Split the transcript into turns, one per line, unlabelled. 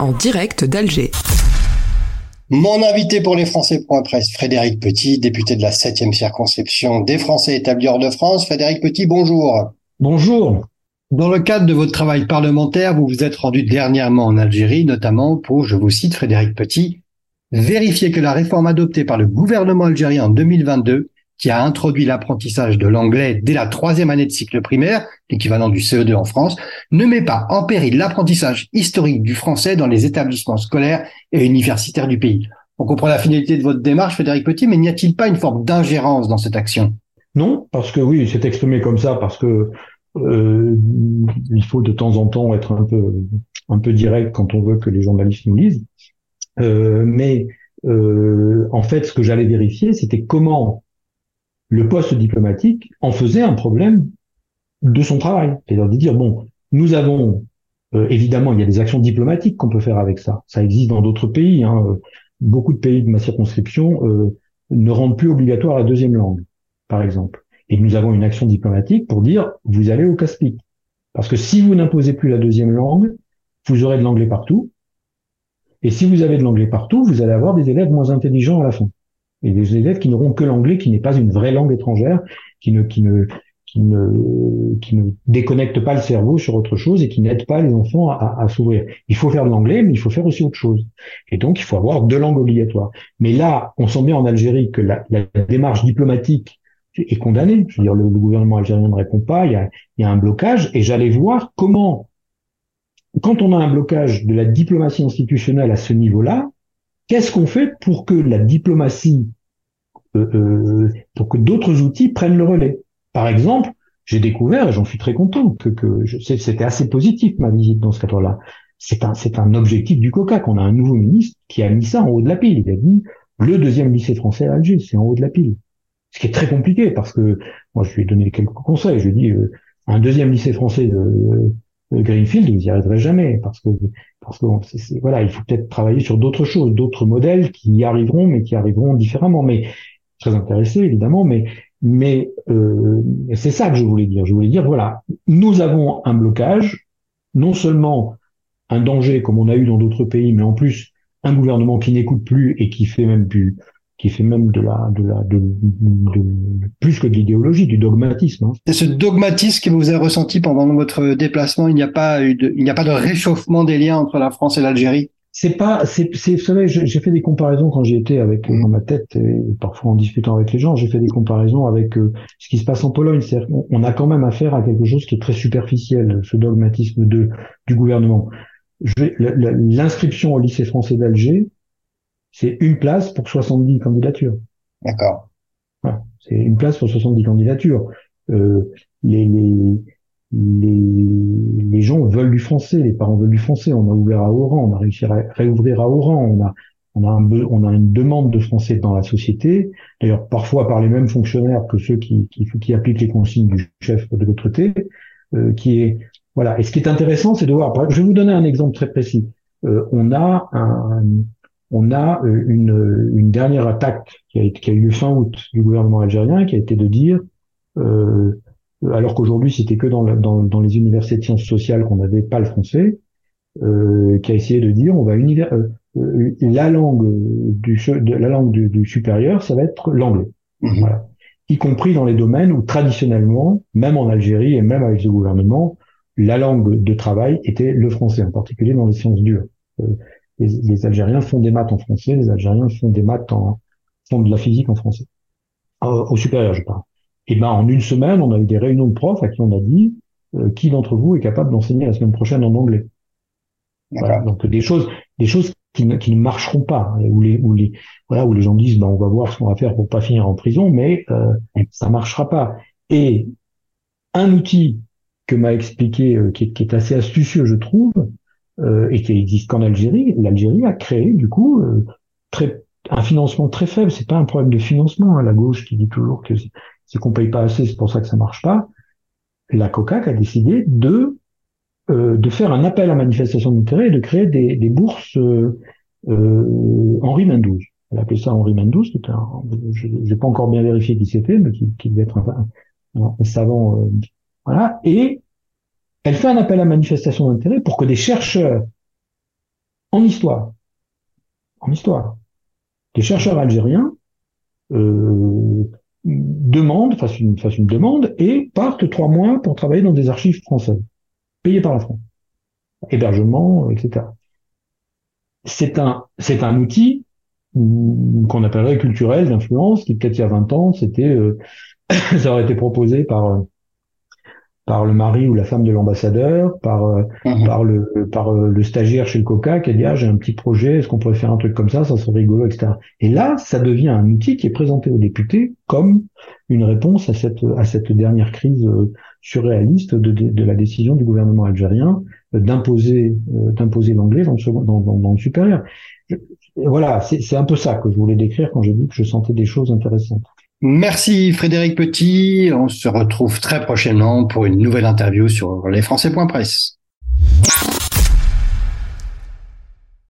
En direct d'Alger.
Mon invité pour les Français.presse, Frédéric Petit, député de la 7e circonscription des Français établis hors de France. Frédéric Petit, bonjour.
Bonjour.
Dans le cadre de votre travail parlementaire, vous vous êtes rendu dernièrement en Algérie, notamment pour, je vous cite Frédéric Petit, vérifier que la réforme adoptée par le gouvernement algérien en 2022 qui a introduit l'apprentissage de l'anglais dès la troisième année de cycle primaire, l'équivalent du CE2 en France, ne met pas en péril l'apprentissage historique du français dans les établissements scolaires et universitaires du pays. On comprend la finalité de votre démarche, Frédéric Petit, mais n'y a-t-il pas une forme d'ingérence dans cette action?
Non, parce que oui, c'est exprimé comme ça, parce que euh, il faut de temps en temps être un peu un peu direct quand on veut que les journalistes nous lisent. Euh, mais euh, en fait, ce que j'allais vérifier, c'était comment le poste diplomatique en faisait un problème de son travail. C'est-à-dire de dire, bon, nous avons, euh, évidemment, il y a des actions diplomatiques qu'on peut faire avec ça. Ça existe dans d'autres pays. Hein. Beaucoup de pays de ma circonscription euh, ne rendent plus obligatoire la deuxième langue, par exemple. Et nous avons une action diplomatique pour dire, vous allez au casse-pique. Parce que si vous n'imposez plus la deuxième langue, vous aurez de l'anglais partout. Et si vous avez de l'anglais partout, vous allez avoir des élèves moins intelligents à la fin et des élèves qui n'auront que l'anglais, qui n'est pas une vraie langue étrangère, qui ne, qui ne, qui ne, qui ne déconnecte pas le cerveau sur autre chose et qui n'aide pas les enfants à, à s'ouvrir. Il faut faire de l'anglais, mais il faut faire aussi autre chose. Et donc, il faut avoir deux langues obligatoires. Mais là, on sent bien en Algérie que la, la démarche diplomatique est condamnée. Je veux dire, le, gouvernement algérien ne répond pas, il y a, il y a un blocage, et j'allais voir comment, quand on a un blocage de la diplomatie institutionnelle à ce niveau-là, Qu'est-ce qu'on fait pour que la diplomatie, euh, euh, pour que d'autres outils prennent le relais? Par exemple, j'ai découvert, et j'en suis très content, que, que c'était assez positif ma visite dans ce cadre-là. C'est un, c'est un objectif du COCA qu'on a un nouveau ministre qui a mis ça en haut de la pile. Il a dit le deuxième lycée français à Alger, c'est en haut de la pile. Ce qui est très compliqué parce que moi je lui ai donné quelques conseils. Je lui ai dit euh, un deuxième lycée français de, Greenfield, vous n'y arriverez jamais parce que parce que voilà, il faut peut-être travailler sur d'autres choses, d'autres modèles qui y arriveront, mais qui arriveront différemment. Mais très intéressé évidemment, mais mais euh, c'est ça que je voulais dire. Je voulais dire voilà, nous avons un blocage, non seulement un danger comme on a eu dans d'autres pays, mais en plus un gouvernement qui n'écoute plus et qui fait même plus qui fait même de la, de la, de, plus que de l'idéologie, du dogmatisme. Hein.
C'est ce dogmatisme que vous avez ressenti pendant votre déplacement. Il n'y a pas eu de, il n'y a pas de réchauffement des liens entre la France et l'Algérie?
C'est pas, c'est, vous savez, j'ai fait des comparaisons quand j'y étais avec dans ma tête et parfois en discutant avec les gens, j'ai fait des comparaisons avec euh, ce qui se passe en Pologne. C'est-à-dire on a quand même affaire à quelque chose qui est très superficiel, ce dogmatisme de du gouvernement. L'inscription au lycée français d'Alger, c'est une place pour 70 candidatures.
D'accord.
c'est une place pour 70 candidatures. Euh, les, les, les, les, gens veulent du français, les parents veulent du français. On a ouvert à Oran, on a réussi à réouvrir à Oran, on a, on a, un, on a une demande de français dans la société, d'ailleurs parfois par les mêmes fonctionnaires que ceux qui, qui, qui appliquent les consignes du chef de l'autre côté, euh, qui est voilà. Et ce qui est intéressant, c'est de voir. Je vais vous donner un exemple très précis. Euh, on a un, on a euh, une, une dernière attaque qui a, qui a, eu lieu fin août du gouvernement algérien, qui a été de dire, euh, alors qu'aujourd'hui c'était que dans, dans, dans, les universités de sciences sociales qu'on n'avait pas le français, euh, qui a essayé de dire, on va univers, euh, euh, la langue du de, la langue du, supérieur, ça va être l'anglais, mmh. voilà. y compris dans les domaines où traditionnellement, même en Algérie et même avec ce gouvernement, la langue de travail était le français, en particulier dans les sciences dures les, Algériens font des maths en français, les Algériens font des maths en font de la physique en français. au supérieur, je parle. Et ben en une semaine, on a eu des réunions de profs à qui on a dit euh, qui d'entre vous est capable d'enseigner la semaine prochaine en anglais. Voilà, donc des choses, des choses qui ne, qui ne marcheront pas, hein, où les, où les, voilà, où les gens disent, ben on va voir ce qu'on va faire pour pas finir en prison, mais euh, ça marchera pas. Et un outil que m'a expliqué, euh, qui, est, qui, est, assez astucieux, je trouve, euh, et qui existe qu'en Algérie, l'Algérie a créé du coup euh, très, un financement très faible. C'est pas un problème de financement. Hein, la gauche qui dit toujours que c'est qu'on paye pas assez, c'est pour ça que ça marche pas. La COCAC a décidé de euh, de faire un appel à manifestation d'intérêt et de créer des, des bourses euh, Henri Mendouz. Elle appelait ça Henri Mendouz. je n'ai pas encore bien vérifié qui c'était, mais qui, qui devait être un, un savant. voilà. Et elle fait un appel à manifestation d'intérêt pour que des chercheurs en histoire. En histoire. Des chercheurs algériens euh, demandent, fassent une, demande et partent trois mois pour travailler dans des archives françaises, payées par la France. Hébergement, etc. C'est un, c'est un outil qu'on appellerait culturel d'influence, qui peut-être il y a 20 ans, c'était, euh, ça aurait été proposé par euh, par le mari ou la femme de l'ambassadeur, par euh, mhm. par le par le stagiaire chez le Coca qui a dit ah j'ai un petit projet, est-ce qu'on pourrait faire un truc comme ça, ça serait rigolo, etc. Et là, ça devient un outil qui est présenté aux députés comme une réponse à cette à cette dernière crise surréaliste de, de, la décision du gouvernement algérien d'imposer d'imposer l'anglais dans le dans, dans, dans le supérieur voilà, c'est un peu ça que je voulais décrire quand j'ai dit que je sentais des choses intéressantes.
Merci Frédéric Petit. On se retrouve très prochainement pour une nouvelle interview sur lesfrançais.presse.